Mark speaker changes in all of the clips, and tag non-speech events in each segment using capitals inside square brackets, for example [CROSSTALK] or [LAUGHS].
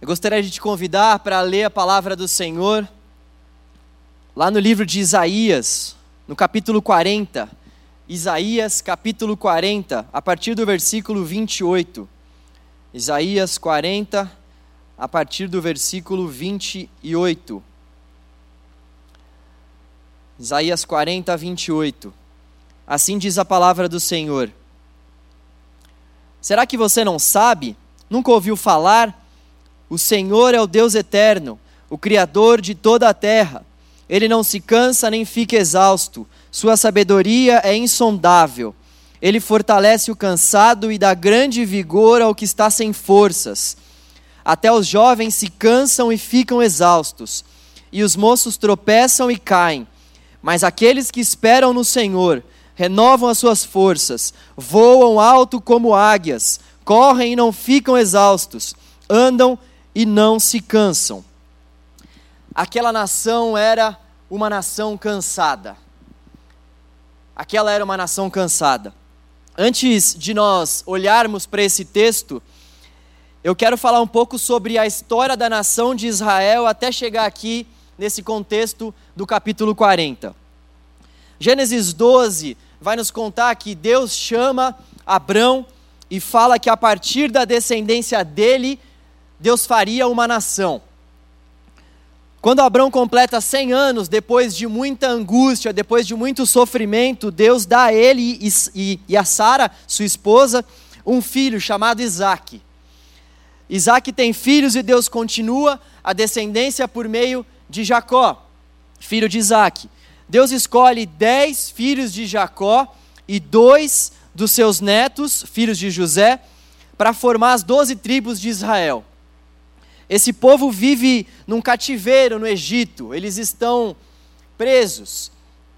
Speaker 1: Eu gostaria de te convidar para ler a palavra do Senhor, lá no livro de Isaías, no capítulo 40. Isaías, capítulo 40, a partir do versículo 28. Isaías 40, a partir do versículo 28. Isaías 40, 28. Assim diz a palavra do Senhor. Será que você não sabe? Nunca ouviu falar? O Senhor é o Deus eterno, o Criador de toda a terra. Ele não se cansa nem fica exausto, sua sabedoria é insondável. Ele fortalece o cansado e dá grande vigor ao que está sem forças. Até os jovens se cansam e ficam exaustos, e os moços tropeçam e caem. Mas aqueles que esperam no Senhor renovam as suas forças, voam alto como águias, correm e não ficam exaustos, andam e não se cansam. Aquela nação era uma nação cansada. Aquela era uma nação cansada. Antes de nós olharmos para esse texto, eu quero falar um pouco sobre a história da nação de Israel até chegar aqui nesse contexto do capítulo 40. Gênesis 12 vai nos contar que Deus chama Abrão e fala que a partir da descendência dele Deus faria uma nação. Quando Abraão completa 100 anos, depois de muita angústia, depois de muito sofrimento, Deus dá a ele e, e, e a Sara, sua esposa, um filho chamado Isaac. Isaac tem filhos e Deus continua a descendência por meio de Jacó, filho de Isaac. Deus escolhe dez filhos de Jacó e dois dos seus netos, filhos de José, para formar as doze tribos de Israel. Esse povo vive num cativeiro no Egito, eles estão presos,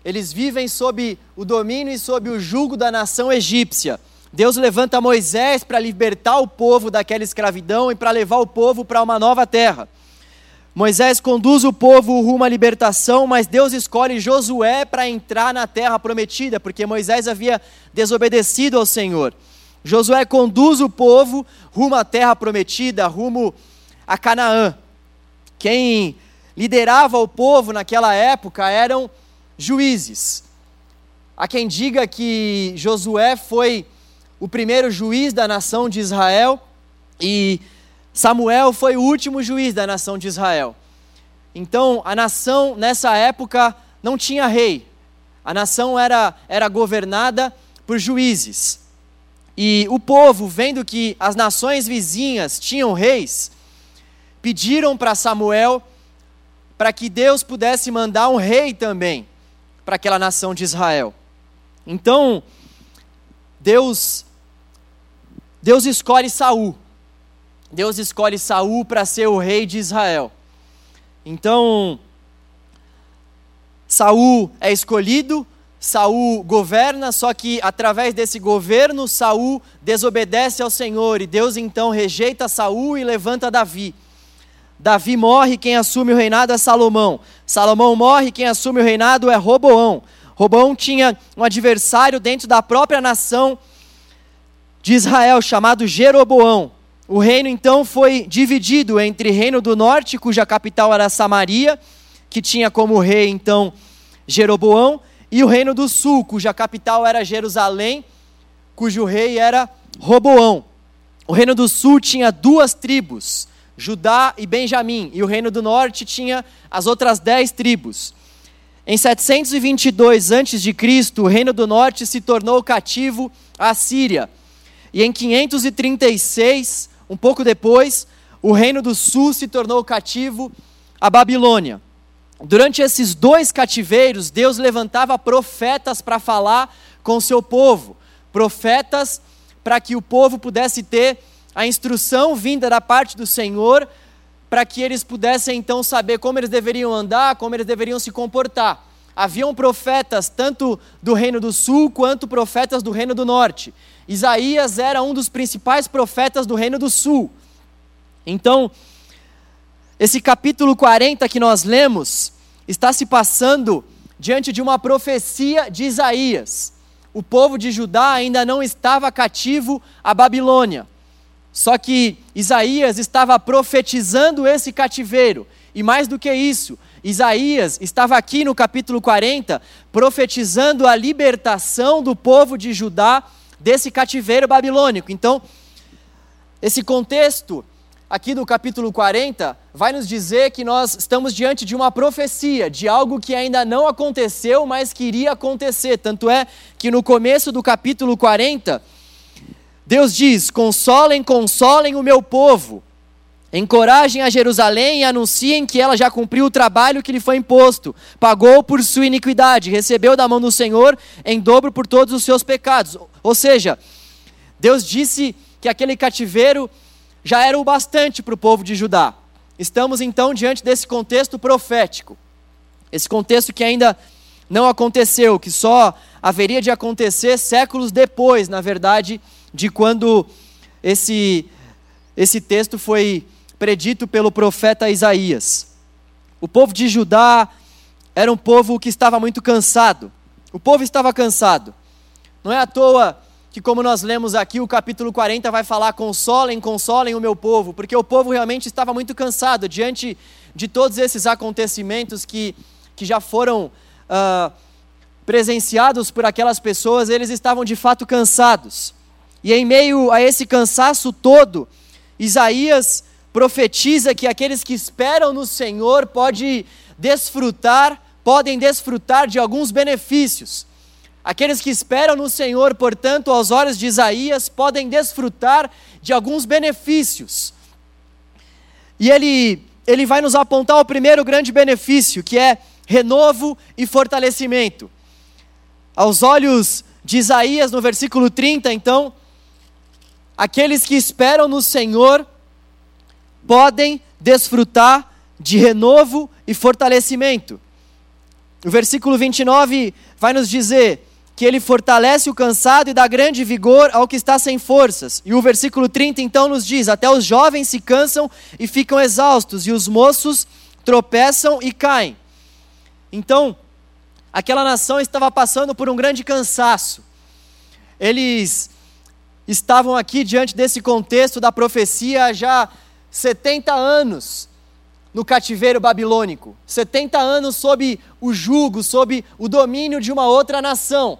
Speaker 1: eles vivem sob o domínio e sob o jugo da nação egípcia. Deus levanta Moisés para libertar o povo daquela escravidão e para levar o povo para uma nova terra. Moisés conduz o povo rumo à libertação, mas Deus escolhe Josué para entrar na terra prometida, porque Moisés havia desobedecido ao Senhor. Josué conduz o povo rumo à terra prometida, rumo a Canaã. Quem liderava o povo naquela época eram juízes. Há quem diga que Josué foi o primeiro juiz da nação de Israel e Samuel foi o último juiz da nação de Israel. Então, a nação nessa época não tinha rei. A nação era, era governada por juízes. E o povo, vendo que as nações vizinhas tinham reis, pediram para Samuel para que Deus pudesse mandar um rei também para aquela nação de Israel. Então, Deus Deus escolhe Saul. Deus escolhe Saul para ser o rei de Israel. Então, Saul é escolhido, Saul governa, só que através desse governo Saul desobedece ao Senhor e Deus então rejeita Saul e levanta Davi. Davi morre, quem assume o reinado é Salomão. Salomão morre, quem assume o reinado é Roboão. Roboão tinha um adversário dentro da própria nação de Israel, chamado Jeroboão. O reino então foi dividido entre Reino do Norte, cuja capital era Samaria, que tinha como rei então Jeroboão, e o Reino do Sul, cuja capital era Jerusalém, cujo rei era Roboão. O Reino do Sul tinha duas tribos, Judá e Benjamim, e o reino do norte tinha as outras dez tribos. Em 722 a.C., o reino do norte se tornou cativo à Síria. E em 536, um pouco depois, o reino do sul se tornou cativo à Babilônia. Durante esses dois cativeiros, Deus levantava profetas para falar com o seu povo, profetas para que o povo pudesse ter a instrução vinda da parte do Senhor para que eles pudessem então saber como eles deveriam andar, como eles deveriam se comportar. Haviam profetas tanto do reino do sul quanto profetas do reino do norte. Isaías era um dos principais profetas do reino do sul. Então, esse capítulo 40 que nós lemos está se passando diante de uma profecia de Isaías. O povo de Judá ainda não estava cativo à Babilônia Só que Isaías estava profetizando esse cativeiro. E mais do que isso, Isaías estava aqui no capítulo 40 profetizando a libertação do povo de Judá desse cativeiro babilônico. Então, esse contexto aqui do capítulo 40 vai nos dizer que nós estamos diante de uma profecia, de algo que ainda não aconteceu, mas que iria acontecer. Tanto é que no começo do capítulo 40, Deus diz: Consolem, consolem o meu povo. Encorajem a Jerusalém e anunciem que ela já cumpriu o trabalho que lhe foi imposto, pagou por sua iniquidade, recebeu da mão do Senhor em dobro por todos os seus pecados. Ou seja, Deus disse que aquele cativeiro já era o bastante para o povo de Judá. Estamos então diante desse contexto profético, esse contexto que ainda não aconteceu, que só haveria de acontecer séculos depois, na verdade, de quando esse, esse texto foi predito pelo profeta Isaías. O povo de Judá era um povo que estava muito cansado. O povo estava cansado. Não é à toa que, como nós lemos aqui, o capítulo 40 vai falar: consolem, consolem o meu povo, porque o povo realmente estava muito cansado diante de todos esses acontecimentos que, que já foram uh, presenciados por aquelas pessoas, eles estavam de fato cansados. E em meio a esse cansaço todo, Isaías profetiza que aqueles que esperam no Senhor pode desfrutar, podem desfrutar de alguns benefícios. Aqueles que esperam no Senhor, portanto, aos olhos de Isaías, podem desfrutar de alguns benefícios. E ele, ele vai nos apontar o primeiro grande benefício, que é renovo e fortalecimento. Aos olhos de Isaías, no versículo 30, então, aqueles que esperam no Senhor podem desfrutar de renovo e fortalecimento. O versículo 29 vai nos dizer que ele fortalece o cansado e dá grande vigor ao que está sem forças. E o versículo 30 então nos diz: Até os jovens se cansam e ficam exaustos, e os moços tropeçam e caem. Então, aquela nação estava passando por um grande cansaço. Eles estavam aqui diante desse contexto da profecia já 70 anos no cativeiro babilônico, 70 anos sob o jugo, sob o domínio de uma outra nação.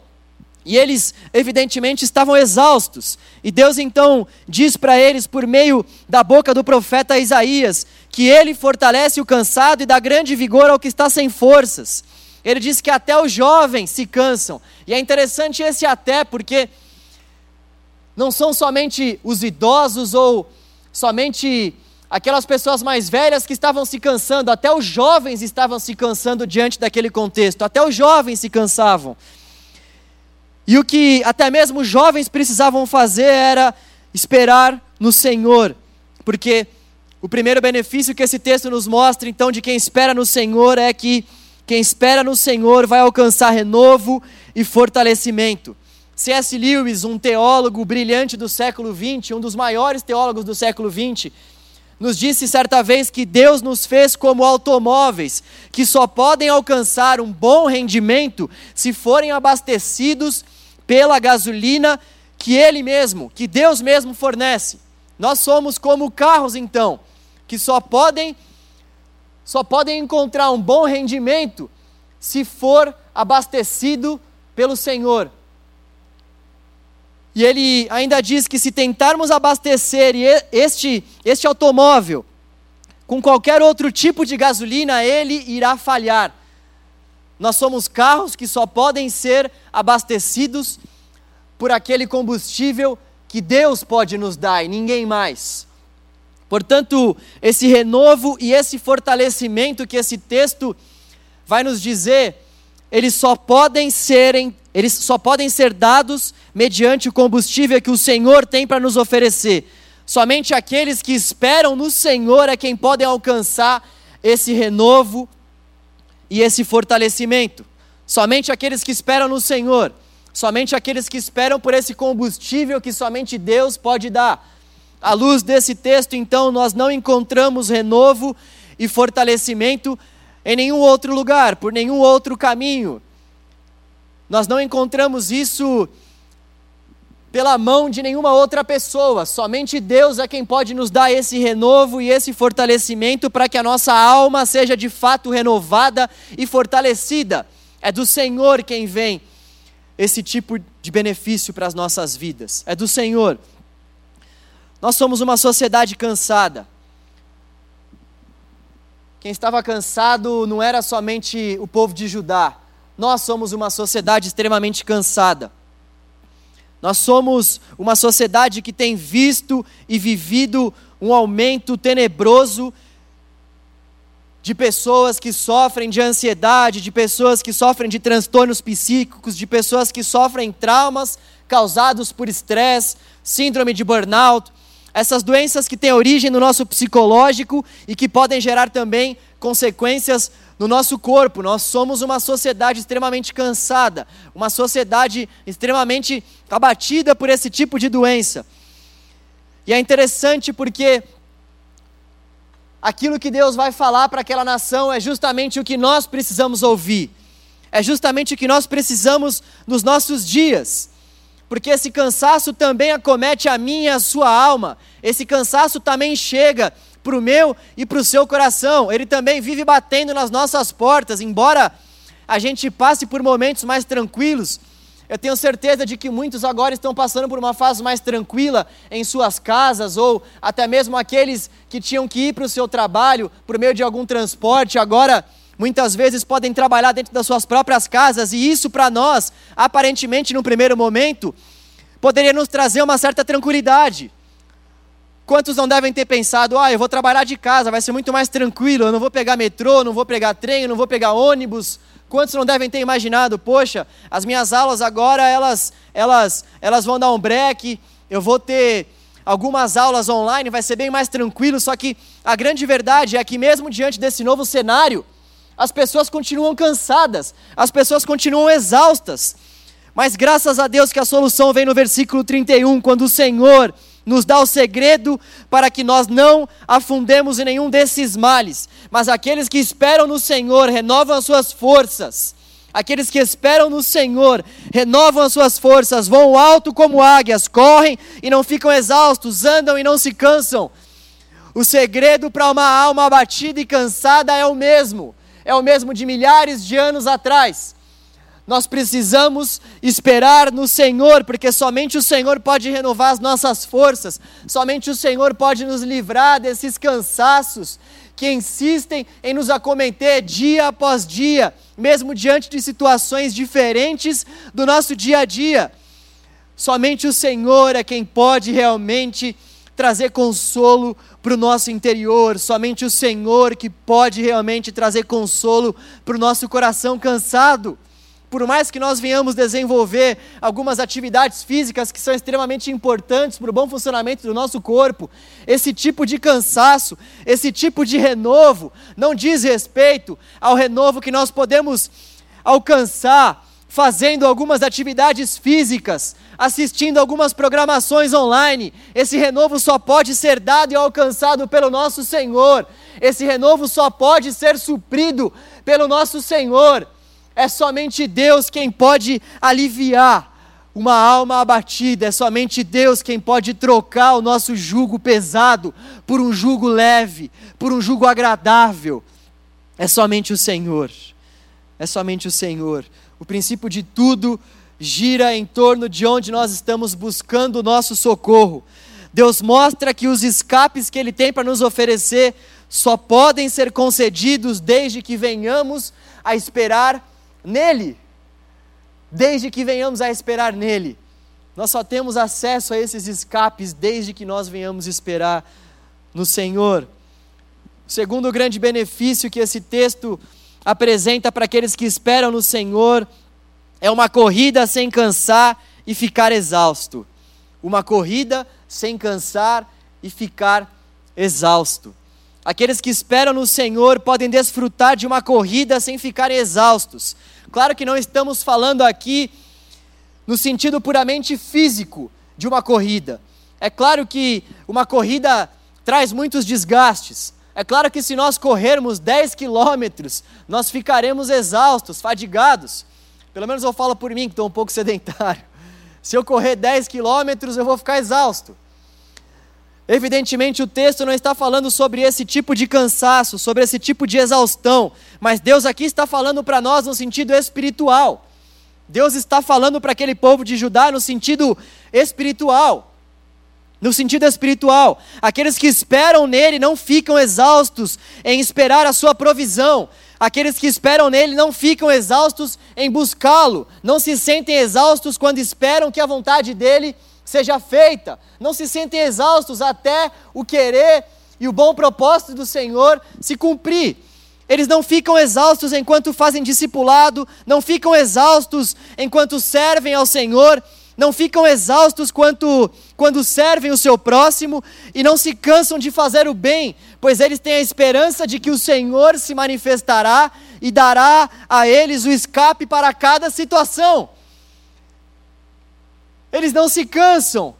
Speaker 1: E eles, evidentemente, estavam exaustos. E Deus então diz para eles, por meio da boca do profeta Isaías, que ele fortalece o cansado e dá grande vigor ao que está sem forças. Ele diz que até os jovens se cansam. E é interessante esse até, porque não são somente os idosos ou somente aquelas pessoas mais velhas que estavam se cansando, até os jovens estavam se cansando diante daquele contexto, até os jovens se cansavam. E o que até mesmo os jovens precisavam fazer era esperar no Senhor, porque o primeiro benefício que esse texto nos mostra, então, de quem espera no Senhor é que quem espera no Senhor vai alcançar renovo e fortalecimento. C.S. Lewis, um teólogo brilhante do século XX, um dos maiores teólogos do século XX, nos disse certa vez que Deus nos fez como automóveis, que só podem alcançar um bom rendimento se forem abastecidos pela gasolina que Ele mesmo, que Deus mesmo fornece. Nós somos como carros, então, que só podem só podem encontrar um bom rendimento se for abastecido pelo Senhor. E ele ainda diz que se tentarmos abastecer este, este automóvel com qualquer outro tipo de gasolina, ele irá falhar. Nós somos carros que só podem ser abastecidos por aquele combustível que Deus pode nos dar e ninguém mais. Portanto, esse renovo e esse fortalecimento que esse texto vai nos dizer, eles só podem serem eles só podem ser dados mediante o combustível que o Senhor tem para nos oferecer. Somente aqueles que esperam no Senhor é quem podem alcançar esse renovo e esse fortalecimento. Somente aqueles que esperam no Senhor, somente aqueles que esperam por esse combustível que somente Deus pode dar. À luz desse texto, então, nós não encontramos renovo e fortalecimento em nenhum outro lugar, por nenhum outro caminho. Nós não encontramos isso pela mão de nenhuma outra pessoa. Somente Deus é quem pode nos dar esse renovo e esse fortalecimento para que a nossa alma seja de fato renovada e fortalecida. É do Senhor quem vem esse tipo de benefício para as nossas vidas. É do Senhor. Nós somos uma sociedade cansada. Quem estava cansado não era somente o povo de Judá. Nós somos uma sociedade extremamente cansada. Nós somos uma sociedade que tem visto e vivido um aumento tenebroso de pessoas que sofrem de ansiedade, de pessoas que sofrem de transtornos psíquicos, de pessoas que sofrem traumas causados por estresse, síndrome de burnout, essas doenças que têm origem no nosso psicológico e que podem gerar também consequências no nosso corpo. Nós somos uma sociedade extremamente cansada, uma sociedade extremamente abatida por esse tipo de doença. E é interessante porque aquilo que Deus vai falar para aquela nação é justamente o que nós precisamos ouvir, é justamente o que nós precisamos nos nossos dias porque esse cansaço também acomete a minha e a sua alma. Esse cansaço também chega para o meu e para o seu coração. Ele também vive batendo nas nossas portas, embora a gente passe por momentos mais tranquilos. Eu tenho certeza de que muitos agora estão passando por uma fase mais tranquila em suas casas, ou até mesmo aqueles que tinham que ir para o seu trabalho por meio de algum transporte, agora muitas vezes podem trabalhar dentro das suas próprias casas, e isso para nós, aparentemente no primeiro momento, poderia nos trazer uma certa tranquilidade. Quantos não devem ter pensado, ah, eu vou trabalhar de casa, vai ser muito mais tranquilo, eu não vou pegar metrô, não vou pegar trem, não vou pegar ônibus. Quantos não devem ter imaginado, poxa, as minhas aulas agora, elas, elas, elas vão dar um break, eu vou ter algumas aulas online, vai ser bem mais tranquilo, só que a grande verdade é que mesmo diante desse novo cenário, as pessoas continuam cansadas, as pessoas continuam exaustas. Mas graças a Deus que a solução vem no versículo 31, quando o Senhor nos dá o segredo para que nós não afundemos em nenhum desses males. Mas aqueles que esperam no Senhor renovam as suas forças. Aqueles que esperam no Senhor renovam as suas forças, vão alto como águias, correm e não ficam exaustos, andam e não se cansam. O segredo para uma alma abatida e cansada é o mesmo é o mesmo de milhares de anos atrás. Nós precisamos esperar no Senhor, porque somente o Senhor pode renovar as nossas forças, somente o Senhor pode nos livrar desses cansaços que insistem em nos acometer dia após dia, mesmo diante de situações diferentes do nosso dia a dia. Somente o Senhor é quem pode realmente trazer consolo para o nosso interior, somente o Senhor que pode realmente trazer consolo para o nosso coração cansado. Por mais que nós venhamos desenvolver algumas atividades físicas que são extremamente importantes para o bom funcionamento do nosso corpo, esse tipo de cansaço, esse tipo de renovo, não diz respeito ao renovo que nós podemos alcançar fazendo algumas atividades físicas, assistindo algumas programações online. Esse renovo só pode ser dado e alcançado pelo nosso Senhor. Esse renovo só pode ser suprido pelo nosso Senhor. É somente Deus quem pode aliviar uma alma abatida, é somente Deus quem pode trocar o nosso jugo pesado por um jugo leve, por um jugo agradável. É somente o Senhor. É somente o Senhor. O princípio de tudo gira em torno de onde nós estamos buscando o nosso socorro. Deus mostra que os escapes que Ele tem para nos oferecer só podem ser concedidos desde que venhamos a esperar nele. Desde que venhamos a esperar nele. Nós só temos acesso a esses escapes desde que nós venhamos esperar no Senhor. O segundo grande benefício que esse texto apresenta para aqueles que esperam no Senhor é uma corrida sem cansar e ficar exausto. Uma corrida sem cansar e ficar exausto. Aqueles que esperam no Senhor podem desfrutar de uma corrida sem ficar exaustos. Claro que não estamos falando aqui no sentido puramente físico de uma corrida. É claro que uma corrida traz muitos desgastes, é claro que se nós corrermos 10 quilômetros, nós ficaremos exaustos, fadigados. Pelo menos eu falo por mim, que estou um pouco sedentário. [LAUGHS] Se eu correr 10 quilômetros, eu vou ficar exausto. Evidentemente, o texto não está falando sobre esse tipo de cansaço, sobre esse tipo de exaustão, mas Deus aqui está falando para nós no sentido espiritual. Deus está falando para aquele povo de Judá no sentido espiritual. No sentido espiritual, aqueles que esperam nele não ficam exaustos em esperar a sua provisão, Aqueles que esperam nele não ficam exaustos em buscá-lo, não se sentem exaustos quando esperam que a vontade dele seja feita, não se sentem exaustos até o querer e o bom propósito do Senhor se cumprir. Eles não ficam exaustos enquanto fazem discipulado, não ficam exaustos enquanto servem ao Senhor, não ficam exaustos quando, quando servem o seu próximo e não se cansam de fazer o bem, pois eles têm a esperança de que o Senhor se manifestará e dará a eles o escape para cada situação. Eles não se cansam,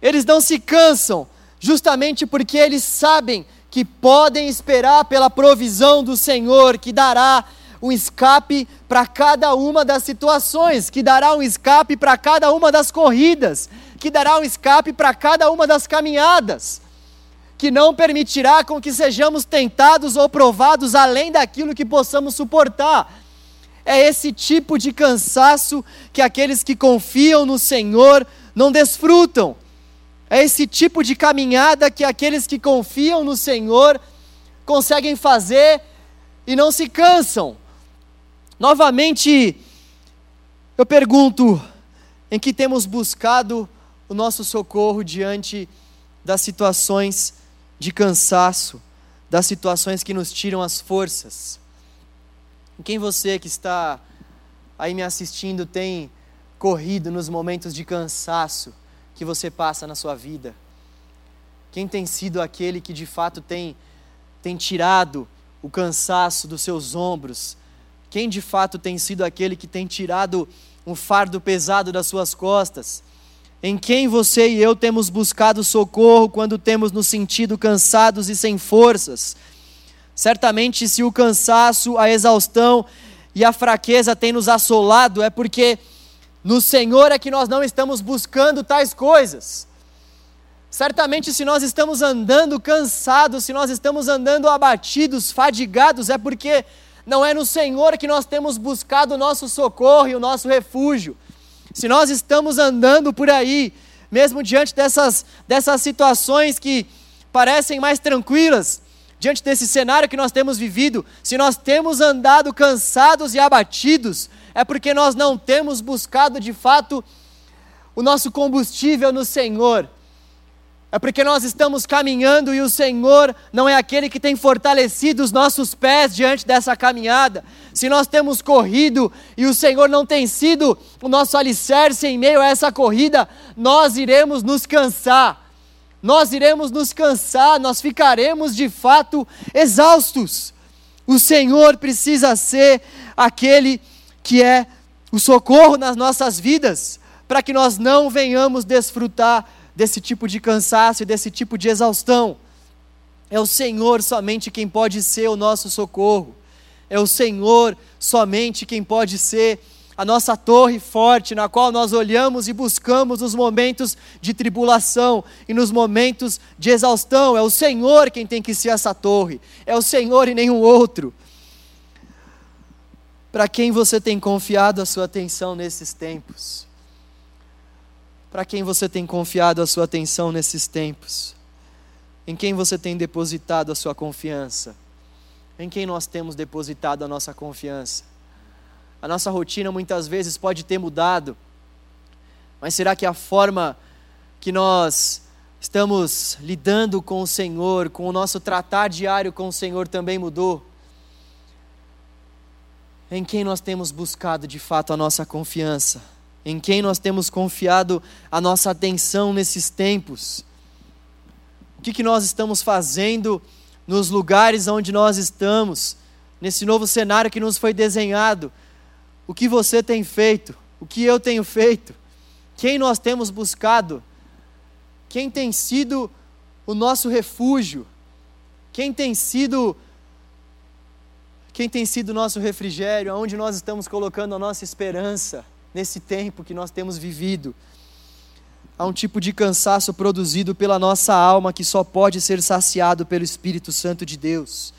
Speaker 1: eles não se cansam, justamente porque eles sabem que podem esperar pela provisão do Senhor, que dará um escape para cada uma das situações, que dará um escape para cada uma das corridas, que dará um escape para cada uma das caminhadas, que não permitirá com que sejamos tentados ou provados além daquilo que possamos suportar. É esse tipo de cansaço que aqueles que confiam no Senhor não desfrutam. É esse tipo de caminhada que aqueles que confiam no Senhor conseguem fazer e não se cansam. Novamente, eu pergunto: em que temos buscado o nosso socorro diante das situações de cansaço, das situações que nos tiram as forças? Em quem você que está aí me assistindo tem corrido nos momentos de cansaço que você passa na sua vida? Quem tem sido aquele que de fato tem, tem tirado o cansaço dos seus ombros, quem de fato tem sido aquele que tem tirado um fardo pesado das suas costas? Em quem você e eu temos buscado socorro quando temos nos sentido cansados e sem forças? Certamente, se o cansaço, a exaustão e a fraqueza têm nos assolado, é porque no Senhor é que nós não estamos buscando tais coisas. Certamente, se nós estamos andando cansados, se nós estamos andando abatidos, fadigados, é porque não é no Senhor que nós temos buscado o nosso socorro e o nosso refúgio. Se nós estamos andando por aí, mesmo diante dessas, dessas situações que parecem mais tranquilas, diante desse cenário que nós temos vivido, se nós temos andado cansados e abatidos, é porque nós não temos buscado de fato o nosso combustível no Senhor. É porque nós estamos caminhando e o Senhor não é aquele que tem fortalecido os nossos pés diante dessa caminhada. Se nós temos corrido e o Senhor não tem sido o nosso alicerce em meio a essa corrida, nós iremos nos cansar. Nós iremos nos cansar, nós ficaremos de fato exaustos. O Senhor precisa ser aquele que é o socorro nas nossas vidas, para que nós não venhamos desfrutar desse tipo de cansaço e desse tipo de exaustão. É o Senhor somente quem pode ser o nosso socorro. É o Senhor somente quem pode ser a nossa torre forte, na qual nós olhamos e buscamos nos momentos de tribulação e nos momentos de exaustão. É o Senhor quem tem que ser essa torre. É o Senhor e nenhum outro. Para quem você tem confiado a sua atenção nesses tempos? Para quem você tem confiado a sua atenção nesses tempos? Em quem você tem depositado a sua confiança? Em quem nós temos depositado a nossa confiança? A nossa rotina muitas vezes pode ter mudado, mas será que a forma que nós estamos lidando com o Senhor, com o nosso tratar diário com o Senhor também mudou? Em quem nós temos buscado de fato a nossa confiança? Em quem nós temos confiado a nossa atenção nesses tempos. O que, que nós estamos fazendo nos lugares onde nós estamos, nesse novo cenário que nos foi desenhado? O que você tem feito? O que eu tenho feito? Quem nós temos buscado? Quem tem sido o nosso refúgio? Quem tem sido quem tem sido o nosso refrigério? Aonde nós estamos colocando a nossa esperança? Nesse tempo que nós temos vivido. Há um tipo de cansaço produzido pela nossa alma que só pode ser saciado pelo Espírito Santo de Deus.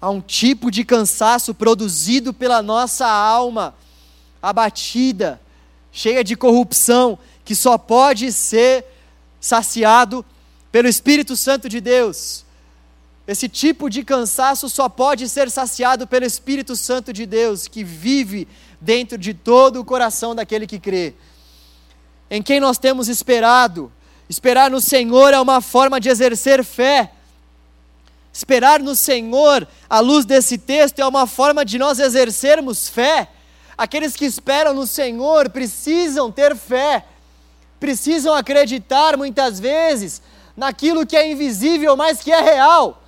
Speaker 1: Há um tipo de cansaço produzido pela nossa alma, abatida, cheia de corrupção, que só pode ser saciado pelo Espírito Santo de Deus. Esse tipo de cansaço só pode ser saciado pelo Espírito Santo de Deus, que vive dentro de todo o coração daquele que crê. Em quem nós temos esperado. Esperar no Senhor é uma forma de exercer fé. Esperar no Senhor, à luz desse texto, é uma forma de nós exercermos fé. Aqueles que esperam no Senhor precisam ter fé, precisam acreditar muitas vezes naquilo que é invisível, mas que é real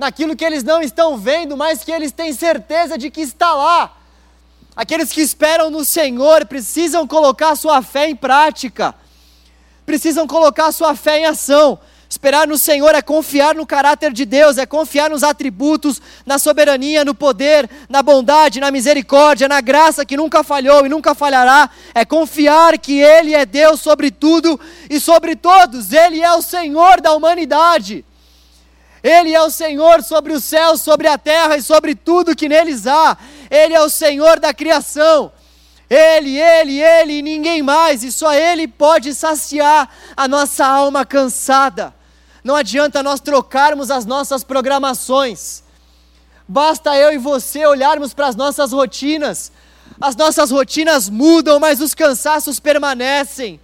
Speaker 1: naquilo que eles não estão vendo, mas que eles têm certeza de que está lá. Aqueles que esperam no Senhor precisam colocar sua fé em prática, precisam colocar sua fé em ação. Esperar no Senhor é confiar no caráter de Deus, é confiar nos atributos, na soberania, no poder, na bondade, na misericórdia, na graça que nunca falhou e nunca falhará. É confiar que Ele é Deus sobre tudo e sobre todos, Ele é o Senhor da humanidade. Ele é o Senhor sobre os céus, sobre a terra e sobre tudo que neles há. Ele é o Senhor da criação. Ele, Ele, Ele e ninguém mais, e só Ele pode saciar a nossa alma cansada. Não adianta nós trocarmos as nossas programações, basta eu e você olharmos para as nossas rotinas. As nossas rotinas mudam, mas os cansaços permanecem.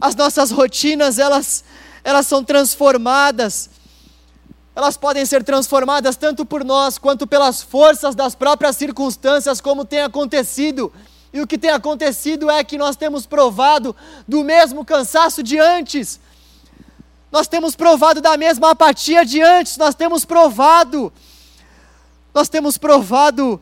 Speaker 1: As nossas rotinas, elas, elas são transformadas elas podem ser transformadas tanto por nós quanto pelas forças das próprias circunstâncias, como tem acontecido. E o que tem acontecido é que nós temos provado do mesmo cansaço de antes, nós temos provado da mesma apatia de antes, nós temos provado, nós temos provado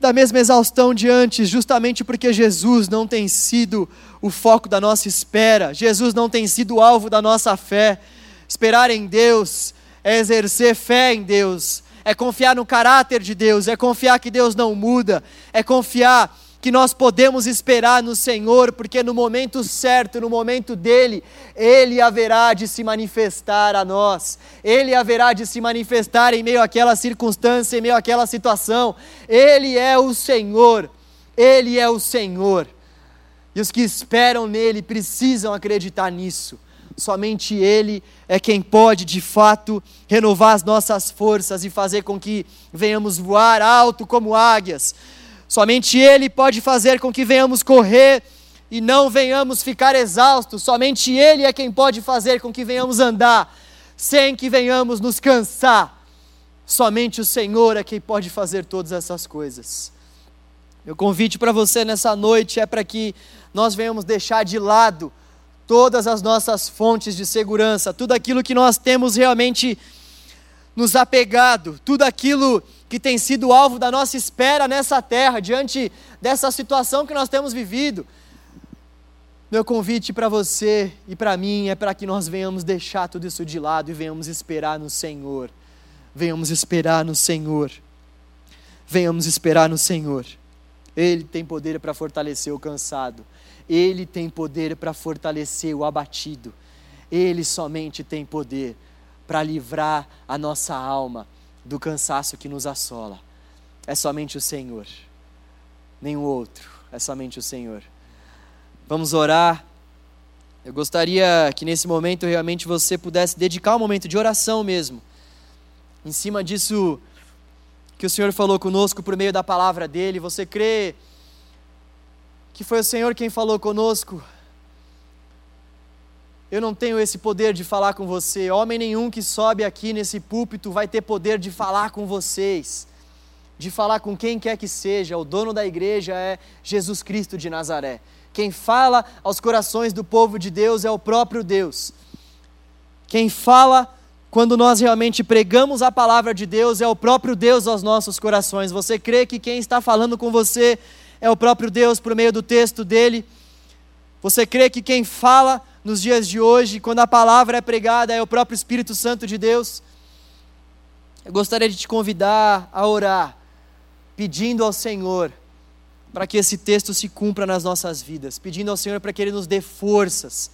Speaker 1: da mesma exaustão de antes, justamente porque Jesus não tem sido o foco da nossa espera, Jesus não tem sido o alvo da nossa fé. Esperar em Deus é exercer fé em Deus, é confiar no caráter de Deus, é confiar que Deus não muda, é confiar que nós podemos esperar no Senhor, porque no momento certo, no momento dele, ele haverá de se manifestar a nós, ele haverá de se manifestar em meio àquela circunstância, em meio àquela situação. Ele é o Senhor, ele é o Senhor. E os que esperam nele precisam acreditar nisso. Somente Ele é quem pode, de fato, renovar as nossas forças e fazer com que venhamos voar alto como águias. Somente Ele pode fazer com que venhamos correr e não venhamos ficar exaustos. Somente Ele é quem pode fazer com que venhamos andar sem que venhamos nos cansar. Somente o Senhor é quem pode fazer todas essas coisas. Meu convite para você nessa noite é para que nós venhamos deixar de lado todas as nossas fontes de segurança, tudo aquilo que nós temos realmente nos apegado, tudo aquilo que tem sido alvo da nossa espera nessa terra, diante dessa situação que nós temos vivido. Meu convite para você e para mim é para que nós venhamos deixar tudo isso de lado e venhamos esperar no Senhor. Venhamos esperar no Senhor. Venhamos esperar no Senhor. Ele tem poder para fortalecer o cansado. Ele tem poder para fortalecer o abatido. Ele somente tem poder para livrar a nossa alma do cansaço que nos assola. É somente o Senhor, nenhum outro, é somente o Senhor. Vamos orar. Eu gostaria que nesse momento realmente você pudesse dedicar um momento de oração mesmo, em cima disso que o Senhor falou conosco por meio da palavra dele. Você crê que foi o Senhor quem falou conosco. Eu não tenho esse poder de falar com você. Homem nenhum que sobe aqui nesse púlpito vai ter poder de falar com vocês, de falar com quem quer que seja. O dono da igreja é Jesus Cristo de Nazaré. Quem fala aos corações do povo de Deus é o próprio Deus. Quem fala quando nós realmente pregamos a palavra de Deus é o próprio Deus aos nossos corações. Você crê que quem está falando com você é o próprio Deus por meio do texto dele. Você crê que quem fala nos dias de hoje, quando a palavra é pregada, é o próprio Espírito Santo de Deus? Eu gostaria de te convidar a orar, pedindo ao Senhor para que esse texto se cumpra nas nossas vidas, pedindo ao Senhor para que Ele nos dê forças,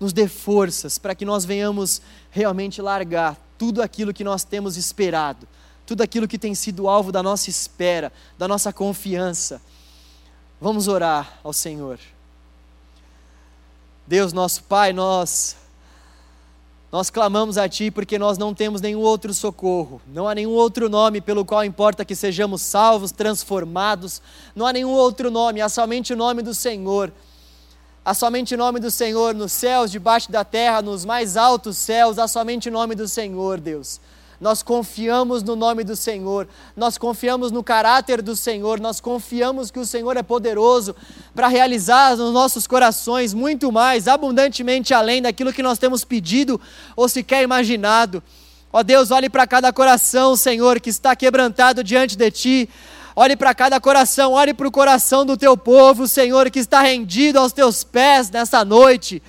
Speaker 1: nos dê forças, para que nós venhamos realmente largar tudo aquilo que nós temos esperado, tudo aquilo que tem sido alvo da nossa espera, da nossa confiança. Vamos orar ao Senhor. Deus, nosso Pai, nós nós clamamos a Ti porque nós não temos nenhum outro socorro, não há nenhum outro nome pelo qual importa que sejamos salvos, transformados, não há nenhum outro nome, há somente o nome do Senhor. Há somente o nome do Senhor nos céus, debaixo da terra, nos mais altos céus, há somente o nome do Senhor, Deus nós confiamos no nome do Senhor, nós confiamos no caráter do Senhor, nós confiamos que o Senhor é poderoso para realizar nos nossos corações muito mais, abundantemente além daquilo que nós temos pedido ou sequer imaginado. Ó Deus, olhe para cada coração, Senhor, que está quebrantado diante de Ti. Olhe para cada coração, olhe para o coração do teu povo, Senhor, que está rendido aos teus pés nessa noite.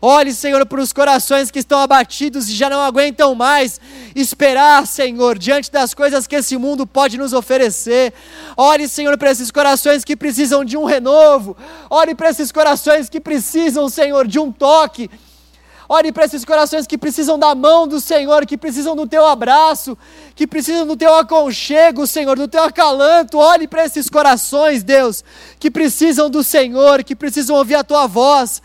Speaker 1: Olhe, Senhor, para os corações que estão abatidos e já não aguentam mais esperar, Senhor, diante das coisas que esse mundo pode nos oferecer. Olhe, Senhor, para esses corações que precisam de um renovo. Olhe para esses corações que precisam, Senhor, de um toque. Olhe para esses corações que precisam da mão do Senhor, que precisam do teu abraço, que precisam do teu aconchego, Senhor, do teu acalanto. Olhe para esses corações, Deus, que precisam do Senhor, que precisam ouvir a tua voz.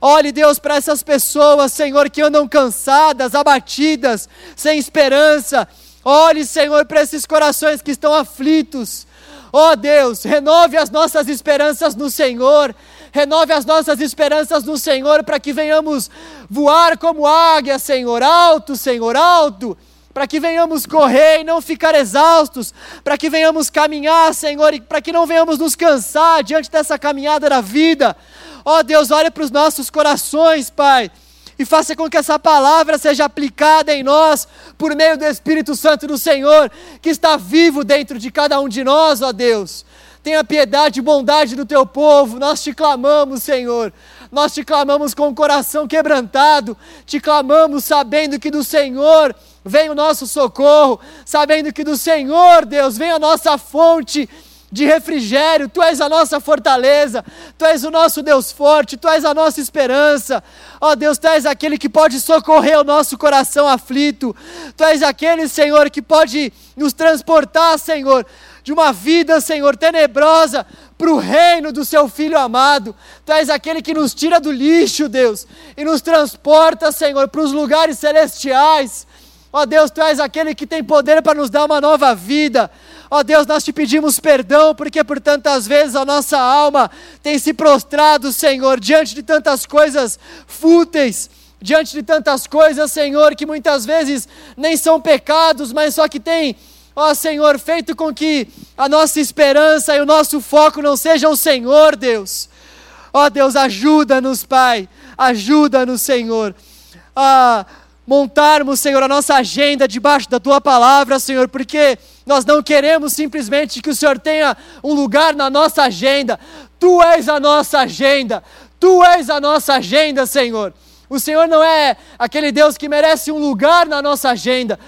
Speaker 1: Olhe, Deus, para essas pessoas, Senhor, que andam cansadas, abatidas, sem esperança. Olhe, Senhor, para esses corações que estão aflitos. Ó oh, Deus, renove as nossas esperanças no Senhor. Renove as nossas esperanças no Senhor para que venhamos voar como águia, Senhor, alto, Senhor, alto para que venhamos correr e não ficar exaustos, para que venhamos caminhar, Senhor, e para que não venhamos nos cansar diante dessa caminhada da vida. Ó oh, Deus, olha para os nossos corações, Pai, e faça com que essa palavra seja aplicada em nós por meio do Espírito Santo do Senhor, que está vivo dentro de cada um de nós, ó Deus. Tenha piedade e bondade do teu povo, nós te clamamos, Senhor. Nós te clamamos com o coração quebrantado, te clamamos sabendo que do Senhor vem o nosso socorro, sabendo que do Senhor, Deus, vem a nossa fonte de refrigério, Tu és a nossa fortaleza, Tu és o nosso Deus forte, Tu és a nossa esperança. Ó oh, Deus, Tu és aquele que pode socorrer o nosso coração aflito, Tu és aquele, Senhor, que pode nos transportar, Senhor, de uma vida, Senhor, tenebrosa para o reino do Seu Filho amado. Tu és aquele que nos tira do lixo, Deus, e nos transporta, Senhor, para os lugares celestiais. Ó Deus, Tu és aquele que tem poder para nos dar uma nova vida. Ó Deus, nós te pedimos perdão, porque por tantas vezes a nossa alma tem se prostrado, Senhor, diante de tantas coisas fúteis, diante de tantas coisas, Senhor, que muitas vezes nem são pecados, mas só que tem, ó Senhor, feito com que a nossa esperança e o nosso foco não sejam o Senhor, Deus. Ó Deus, ajuda-nos, Pai, ajuda-nos, Senhor. Ah, montarmos, Senhor, a nossa agenda debaixo da tua palavra, Senhor, porque nós não queremos simplesmente que o Senhor tenha um lugar na nossa agenda. Tu és a nossa agenda. Tu és a nossa agenda, Senhor. O Senhor não é aquele Deus que merece um lugar na nossa agenda.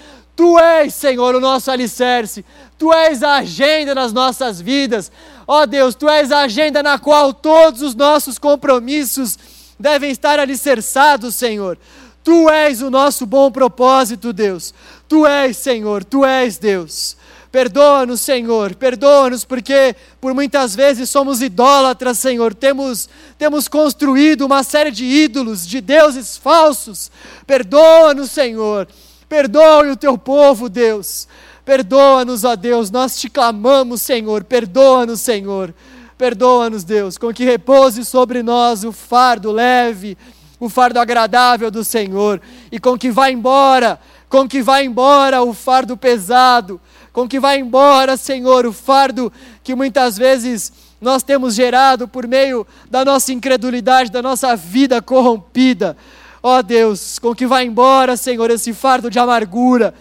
Speaker 1: Tu és, Senhor, o nosso alicerce. Tu és a agenda nas nossas vidas. Ó oh, Deus, tu és a agenda na qual todos os nossos compromissos devem estar alicerçados, Senhor. Tu és o nosso bom propósito, Deus. Tu és, Senhor, tu és Deus. Perdoa-nos, Senhor, perdoa-nos, porque por muitas vezes somos idólatras, Senhor. Temos, temos construído uma série de ídolos, de deuses falsos. Perdoa-nos, Senhor. Perdoe o teu povo, Deus. Perdoa-nos, ó Deus. Nós te clamamos, Senhor. Perdoa-nos, Senhor. Perdoa-nos, Deus, com que repouse sobre nós o fardo leve o fardo agradável do Senhor, e com que vá embora, com que vá embora o fardo pesado, com que vá embora, Senhor, o fardo que muitas vezes nós temos gerado por meio da nossa incredulidade, da nossa vida corrompida. Ó oh Deus, com que vá embora, Senhor, esse fardo de amargura,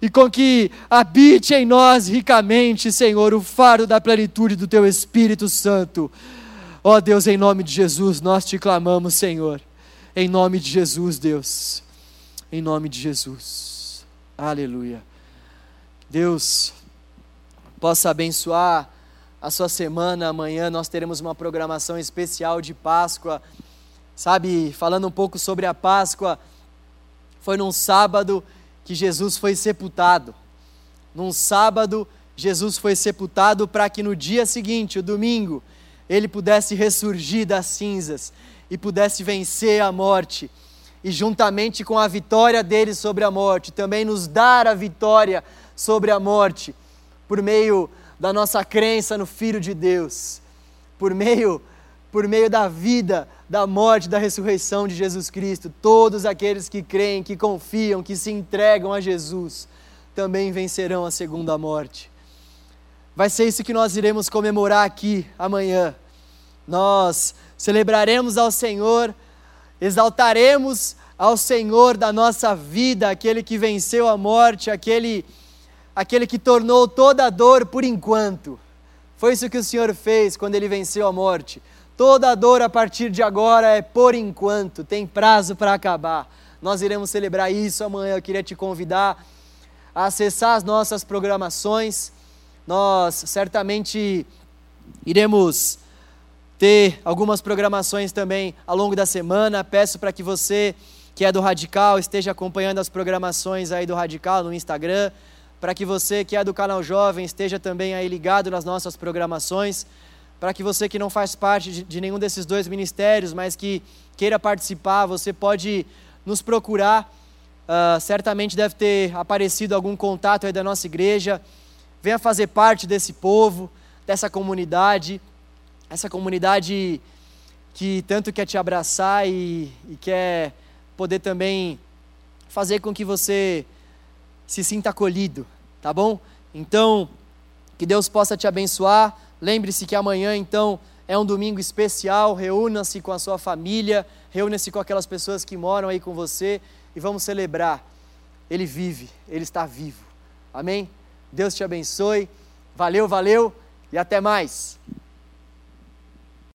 Speaker 1: e com que habite em nós ricamente, Senhor, o fardo da plenitude do Teu Espírito Santo. Ó oh Deus, em nome de Jesus, nós te clamamos, Senhor. Em nome de Jesus, Deus. Em nome de Jesus. Aleluia. Deus possa abençoar a sua semana. Amanhã nós teremos uma programação especial de Páscoa. Sabe, falando um pouco sobre a Páscoa, foi num sábado que Jesus foi sepultado. Num sábado, Jesus foi sepultado para que no dia seguinte, o domingo, ele pudesse ressurgir das cinzas e pudesse vencer a morte. E juntamente com a vitória dele sobre a morte, também nos dar a vitória sobre a morte, por meio da nossa crença no Filho de Deus, por meio, por meio da vida, da morte, da ressurreição de Jesus Cristo. Todos aqueles que creem, que confiam, que se entregam a Jesus, também vencerão a segunda morte. Vai ser isso que nós iremos comemorar aqui amanhã. Nós celebraremos ao Senhor, exaltaremos ao Senhor da nossa vida, aquele que venceu a morte, aquele, aquele que tornou toda a dor por enquanto. Foi isso que o Senhor fez quando ele venceu a morte. Toda dor a partir de agora é por enquanto, tem prazo para acabar. Nós iremos celebrar isso amanhã. Eu queria te convidar a acessar as nossas programações. Nós certamente iremos ter algumas programações também ao longo da semana. Peço para que você que é do Radical esteja acompanhando as programações aí do Radical no Instagram, para que você que é do canal Jovem esteja também aí ligado nas nossas programações, para que você que não faz parte de, nenhum desses dois ministérios, mas que queira participar, você pode nos procurar. Uh, certamente deve ter aparecido algum contato aí da nossa igreja. Venha fazer parte desse povo, dessa comunidade essa comunidade que tanto quer te abraçar e, e quer poder também fazer com que você se sinta acolhido, tá bom? Então, que Deus possa te abençoar. Lembre-se que amanhã, então, é um domingo especial. Reúna-se com a sua família, reúna-se com aquelas pessoas que moram aí com você e vamos celebrar. Ele vive, ele está vivo. Amém? Deus te abençoe. Valeu, valeu e até mais.